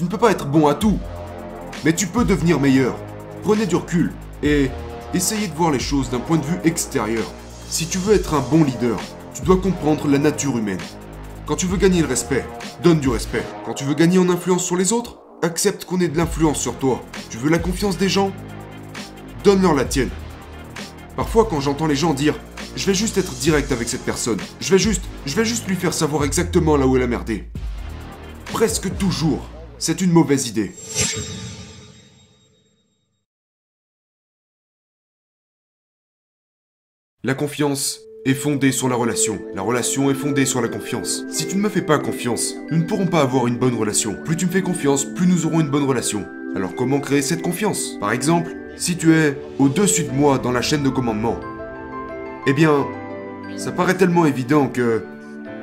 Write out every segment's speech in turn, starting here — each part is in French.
Tu ne peux pas être bon à tout. Mais tu peux devenir meilleur. Prenez du recul et essayez de voir les choses d'un point de vue extérieur. Si tu veux être un bon leader, tu dois comprendre la nature humaine. Quand tu veux gagner le respect, donne du respect. Quand tu veux gagner en influence sur les autres, accepte qu'on ait de l'influence sur toi. Tu veux la confiance des gens? Donne-leur la tienne. Parfois, quand j'entends les gens dire je vais juste être direct avec cette personne, je vais juste, je juste lui faire savoir exactement là où elle a merdé. Presque toujours, c'est une mauvaise idée. La confiance est fondée sur la relation. La relation est fondée sur la confiance. Si tu ne me fais pas confiance, nous ne pourrons pas avoir une bonne relation. Plus tu me fais confiance, plus nous aurons une bonne relation. Alors comment créer cette confiance? Par exemple, si tu es au-dessus de moi dans la chaîne de commandement, eh bien, ça paraît tellement évident que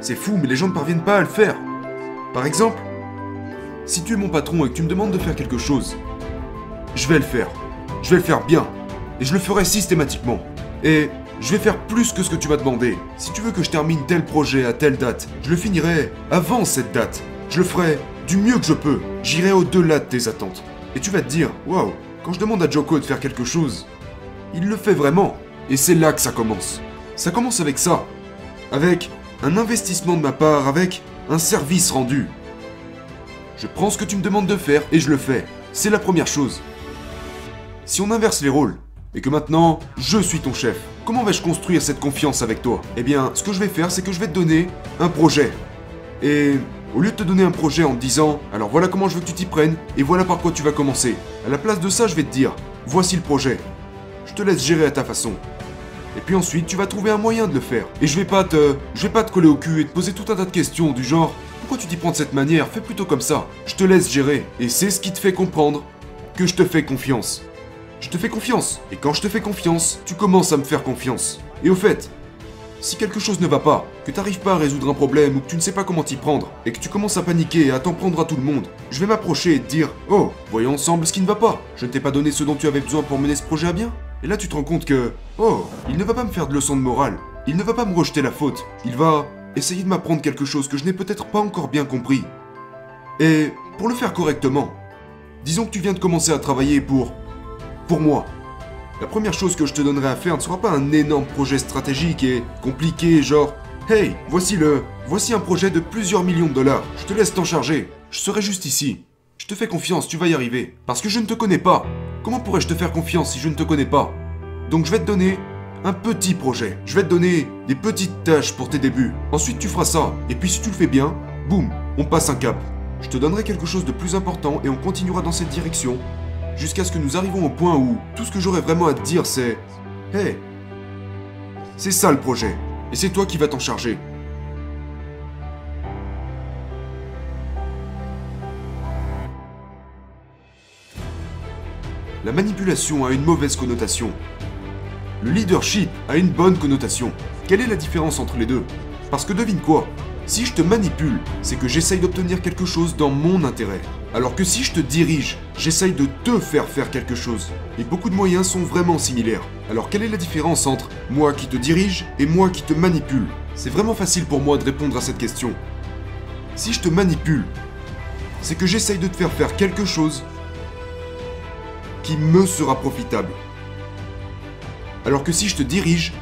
c'est fou, mais les gens ne parviennent pas à le faire. Par exemple, si tu es mon patron et que tu me demandes de faire quelque chose, je vais le faire. Je vais le faire bien. Et je le ferai systématiquement. Et je vais faire plus que ce que tu m'as demandé. Si tu veux que je termine tel projet à telle date, je le finirai avant cette date. Je le ferai du mieux que je peux. J'irai au-delà de tes attentes. Et tu vas te dire, waouh, quand je demande à Joko de faire quelque chose, il le fait vraiment. Et c'est là que ça commence. Ça commence avec ça. Avec un investissement de ma part, avec un service rendu. Je prends ce que tu me demandes de faire et je le fais. C'est la première chose. Si on inverse les rôles, et que maintenant, je suis ton chef, comment vais-je construire cette confiance avec toi? Eh bien, ce que je vais faire, c'est que je vais te donner un projet. Et au lieu de te donner un projet en te disant, alors voilà comment je veux que tu t'y prennes, et voilà par quoi tu vas commencer, à la place de ça, je vais te dire, voici le projet. Je te laisse gérer à ta façon. Et puis ensuite, tu vas trouver un moyen de le faire. Et je vais pas te, je vais pas te coller au cul et te poser tout un tas de questions du genre, pourquoi tu t'y prends de cette manière? Fais plutôt comme ça. Je te laisse gérer. Et c'est ce qui te fait comprendre que je te fais confiance. Je te fais confiance. Et quand je te fais confiance, tu commences à me faire confiance. Et au fait, si quelque chose ne va pas, que t'arrives pas à résoudre un problème ou que tu ne sais pas comment t'y prendre, et que tu commences à paniquer et à t'en prendre à tout le monde, je vais m'approcher et te dire Oh, voyons ensemble ce qui ne va pas. Je ne t'ai pas donné ce dont tu avais besoin pour mener ce projet à bien Et là tu te rends compte que Oh, il ne va pas me faire de leçon de morale. Il ne va pas me rejeter la faute. Il va essayer de m'apprendre quelque chose que je n'ai peut-être pas encore bien compris. Et pour le faire correctement, disons que tu viens de commencer à travailler pour pour moi. La première chose que je te donnerai à faire ne sera pas un énorme projet stratégique et compliqué, genre Hey, voici le. Voici un projet de plusieurs millions de dollars. Je te laisse t'en charger. Je serai juste ici. Je te fais confiance, tu vas y arriver. Parce que je ne te connais pas. Comment pourrais-je te faire confiance si je ne te connais pas? Donc je vais te donner un petit projet. Je vais te donner des petites tâches pour tes débuts. Ensuite tu feras ça. Et puis si tu le fais bien, boum, on passe un cap. Je te donnerai quelque chose de plus important et on continuera dans cette direction jusqu'à ce que nous arrivions au point où tout ce que j'aurais vraiment à te dire c'est Hey C'est ça le projet, et c'est toi qui vas t'en charger. La manipulation a une mauvaise connotation. Le leadership a une bonne connotation. Quelle est la différence entre les deux? Parce que devine quoi? Si je te manipule, c'est que j'essaye d'obtenir quelque chose dans mon intérêt. Alors que si je te dirige, j'essaye de te faire faire quelque chose. Et beaucoup de moyens sont vraiment similaires. Alors quelle est la différence entre moi qui te dirige et moi qui te manipule? C'est vraiment facile pour moi de répondre à cette question. Si je te manipule, c'est que j'essaye de te faire faire quelque chose qui me sera profitable. Alors que si je te dirige,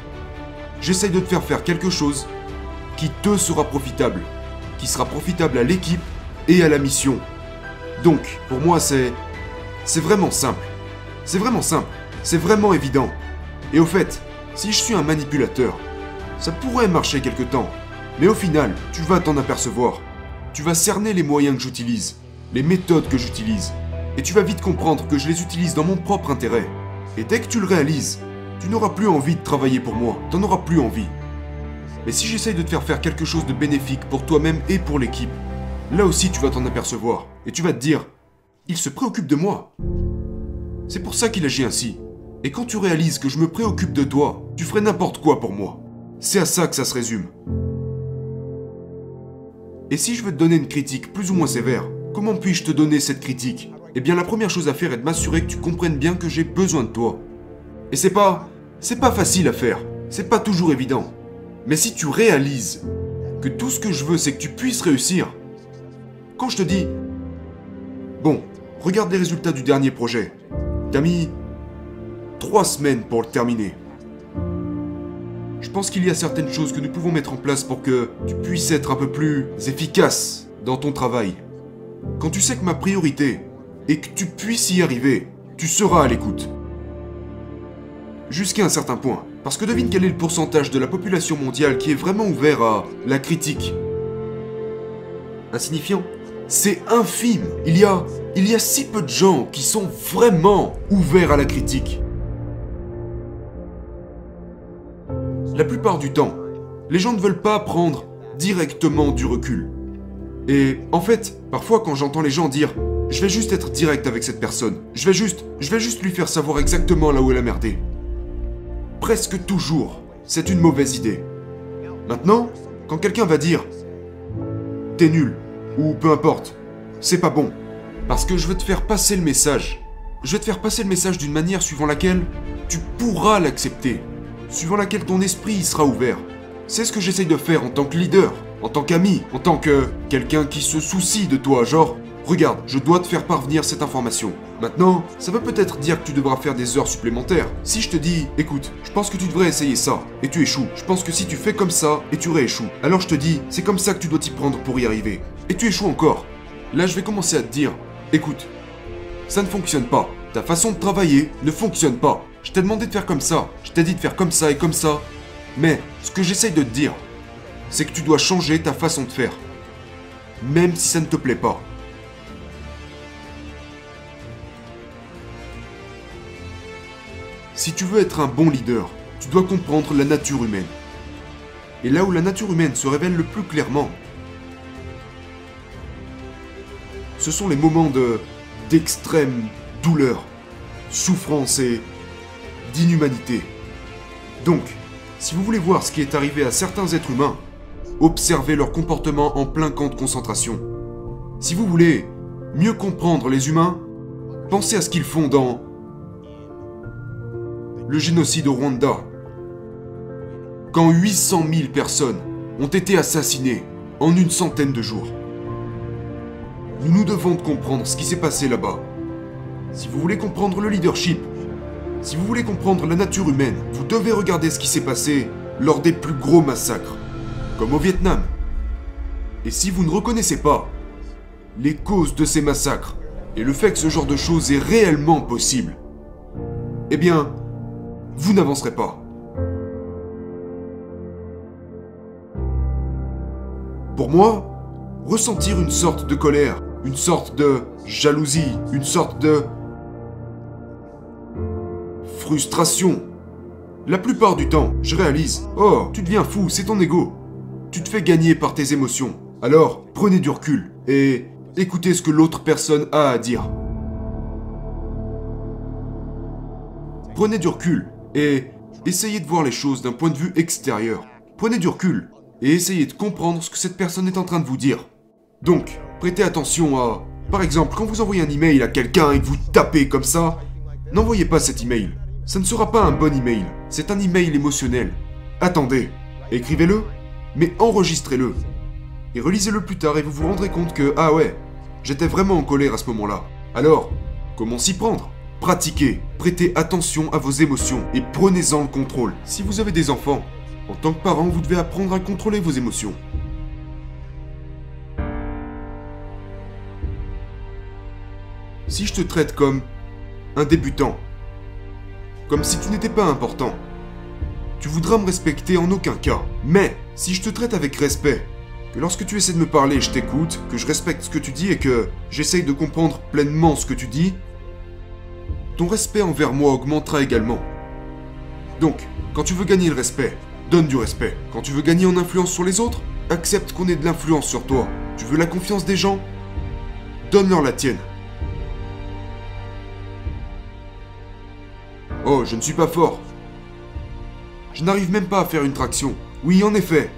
j'essaye de te faire faire quelque chose qui te sera profitable, qui sera profitable à l'équipe et à la mission. Donc, pour moi, c'est. C'est vraiment simple. C'est vraiment simple. C'est vraiment évident. Et au fait, si je suis un manipulateur, ça pourrait marcher quelque temps. Mais au final, tu vas t'en apercevoir. Tu vas cerner les moyens que j'utilise, les méthodes que j'utilise. Et tu vas vite comprendre que je les utilise dans mon propre intérêt. Et dès que tu le réalises, tu n'auras plus envie de travailler pour moi. T'en auras plus envie. Mais si j'essaye de te faire faire quelque chose de bénéfique pour toi-même et pour l'équipe, là aussi tu vas t'en apercevoir. Et tu vas te dire, il se préoccupe de moi. C'est pour ça qu'il agit ainsi. Et quand tu réalises que je me préoccupe de toi, tu ferais n'importe quoi pour moi. C'est à ça que ça se résume. Et si je veux te donner une critique plus ou moins sévère, comment puis-je te donner cette critique? Eh bien la première chose à faire est de m'assurer que tu comprennes bien que j'ai besoin de toi. Et c'est pas... C'est pas facile à faire. C'est pas toujours évident. Mais si tu réalises que tout ce que je veux c'est que tu puisses réussir, quand je te dis Bon, regarde les résultats du dernier projet. T'as mis trois semaines pour le terminer. Je pense qu'il y a certaines choses que nous pouvons mettre en place pour que tu puisses être un peu plus efficace dans ton travail. Quand tu sais que ma priorité est que tu puisses y arriver, tu seras à l'écoute. Jusqu'à un certain point. Parce que devine quel est le pourcentage de la population mondiale qui est vraiment ouvert à la critique. Insignifiant? C'est infime. Il y a il y a si peu de gens qui sont vraiment ouverts à la critique. La plupart du temps, les gens ne veulent pas prendre directement du recul. Et en fait, parfois quand j'entends les gens dire je vais juste être direct avec cette personne, je vais juste je vais juste lui faire savoir exactement là où elle a merdé. Presque toujours, c'est une mauvaise idée. Maintenant, quand quelqu'un va dire t'es nul ou peu importe, c'est pas bon parce que je veux te faire passer le message. Je vais te faire passer le message d'une manière suivant laquelle tu pourras l'accepter, suivant laquelle ton esprit y sera ouvert. C'est ce que j'essaye de faire en tant que leader, en tant qu'ami, en tant que quelqu'un qui se soucie de toi, genre, regarde, je dois te faire parvenir cette information. Maintenant, ça veut peut-être dire que tu devras faire des heures supplémentaires. Si je te dis, écoute, je pense que tu devrais essayer ça, et tu échoues. Je pense que si tu fais comme ça, et tu rééchoues. Alors je te dis, c'est comme ça que tu dois t'y prendre pour y arriver. Et tu échoues encore. Là, je vais commencer à te dire, Écoute, ça ne fonctionne pas. Ta façon de travailler ne fonctionne pas. Je t'ai demandé de faire comme ça, je t'ai dit de faire comme ça et comme ça. Mais ce que j'essaye de te dire, c'est que tu dois changer ta façon de faire. Même si ça ne te plaît pas. Si tu veux être un bon leader, tu dois comprendre la nature humaine. Et là où la nature humaine se révèle le plus clairement, ce sont les moments de d'extrême douleur, souffrance et d'inhumanité. Donc, si vous voulez voir ce qui est arrivé à certains êtres humains, observez leur comportement en plein camp de concentration. Si vous voulez mieux comprendre les humains, pensez à ce qu'ils font dans le génocide au Rwanda. Quand 800 000 personnes ont été assassinées en une centaine de jours. Nous nous devons de comprendre ce qui s'est passé là-bas. Si vous voulez comprendre le leadership, si vous voulez comprendre la nature humaine, vous devez regarder ce qui s'est passé lors des plus gros massacres, comme au Vietnam. Et si vous ne reconnaissez pas les causes de ces massacres et le fait que ce genre de choses est réellement possible, eh bien, vous n'avancerez pas. Pour moi, ressentir une sorte de colère, une sorte de jalousie, une sorte de frustration. La plupart du temps, je réalise, oh, tu deviens fou, c'est ton ego. Tu te fais gagner par tes émotions. Alors, prenez du recul et écoutez ce que l'autre personne a à dire. Prenez du recul et essayez de voir les choses d'un point de vue extérieur. Prenez du recul et essayez de comprendre ce que cette personne est en train de vous dire. Donc, prêtez attention à... Par exemple, quand vous envoyez un email à quelqu'un et que vous tapez comme ça, n'envoyez pas cet email. Ça ne sera pas un bon email, c'est un email émotionnel. Attendez, écrivez-le, mais enregistrez-le. Et relisez-le plus tard et vous vous rendrez compte que, ah ouais, j'étais vraiment en colère à ce moment-là. Alors, comment s'y prendre? Pratiquez, prêtez attention à vos émotions et prenez-en le contrôle. Si vous avez des enfants, en tant que parent, vous devez apprendre à contrôler vos émotions. si je te traite comme un débutant, comme si tu n'étais pas important, tu voudras me respecter en aucun cas. Mais si je te traite avec respect, que lorsque tu essaies de me parler, je t'écoute, que je respecte ce que tu dis et que j'essaye de comprendre pleinement ce que tu dis, ton respect envers moi augmentera également. Donc, quand tu veux gagner le respect, donne du respect. Quand tu veux gagner en influence sur les autres, accepte qu'on ait de l'influence sur toi. Tu veux la confiance des gens? Donne-leur la tienne. Oh, je ne suis pas fort. Je n'arrive même pas à faire une traction. Oui, en effet.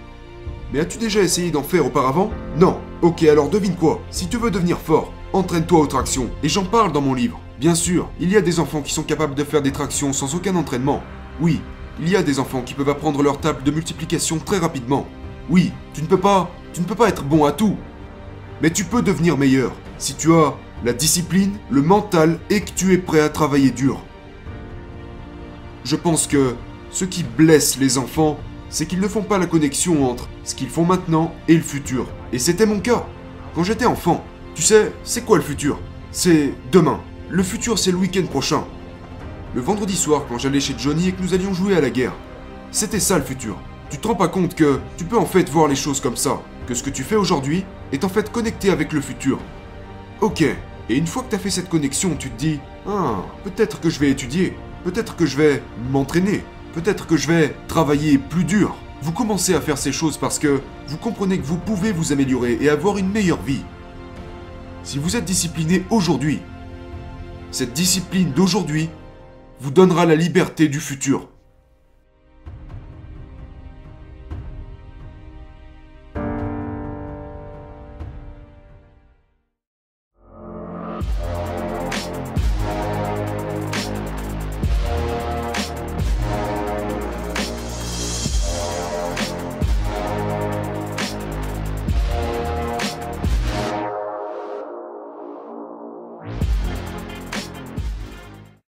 Mais as-tu déjà essayé d'en faire auparavant? Non. Ok, alors devine quoi. Si tu veux devenir fort, entraîne-toi aux tractions. Et j'en parle dans mon livre. Bien sûr, il y a des enfants qui sont capables de faire des tractions sans aucun entraînement. Oui, il y a des enfants qui peuvent apprendre leur table de multiplication très rapidement. Oui, tu ne peux pas, tu ne peux pas être bon à tout. Mais tu peux devenir meilleur. Si tu as la discipline, le mental et que tu es prêt à travailler dur. Je pense que ce qui blesse les enfants, c'est qu'ils ne font pas la connexion entre ce qu'ils font maintenant et le futur. Et c'était mon cas. Quand j'étais enfant, tu sais, c'est quoi le futur? C'est demain. Le futur, c'est le week-end prochain. Le vendredi soir, quand j'allais chez Johnny et que nous allions jouer à la guerre. C'était ça le futur. Tu te rends pas compte que tu peux en fait voir les choses comme ça. Que ce que tu fais aujourd'hui est en fait connecté avec le futur. Ok. Et une fois que tu as fait cette connexion, tu te dis, ah, peut-être que je vais étudier. Peut-être que je vais m'entraîner. Peut-être que je vais travailler plus dur. Vous commencez à faire ces choses parce que vous comprenez que vous pouvez vous améliorer et avoir une meilleure vie. Si vous êtes discipliné aujourd'hui, cette discipline d'aujourd'hui vous donnera la liberté du futur.